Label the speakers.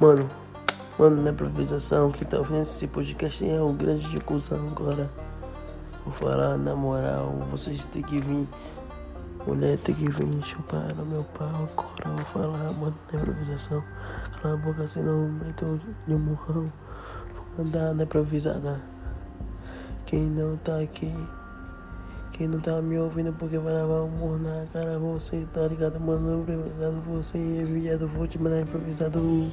Speaker 1: Mano, mano, na improvisação, quem tá ouvindo esse podcast é um grande de cuzão agora. Vou falar na moral, vocês têm que vir. Mulher tem que vir chupar no meu pau agora. Vou falar, mano, na improvisação. Cala a boca, senão eu meto de um murrão. Vou mandar na improvisada. Quem não tá aqui. Quem não tá me ouvindo porque vai lavar o morro na cara, você tá ligado, mano? Improvisado, você é viado, vou te mandar improvisado.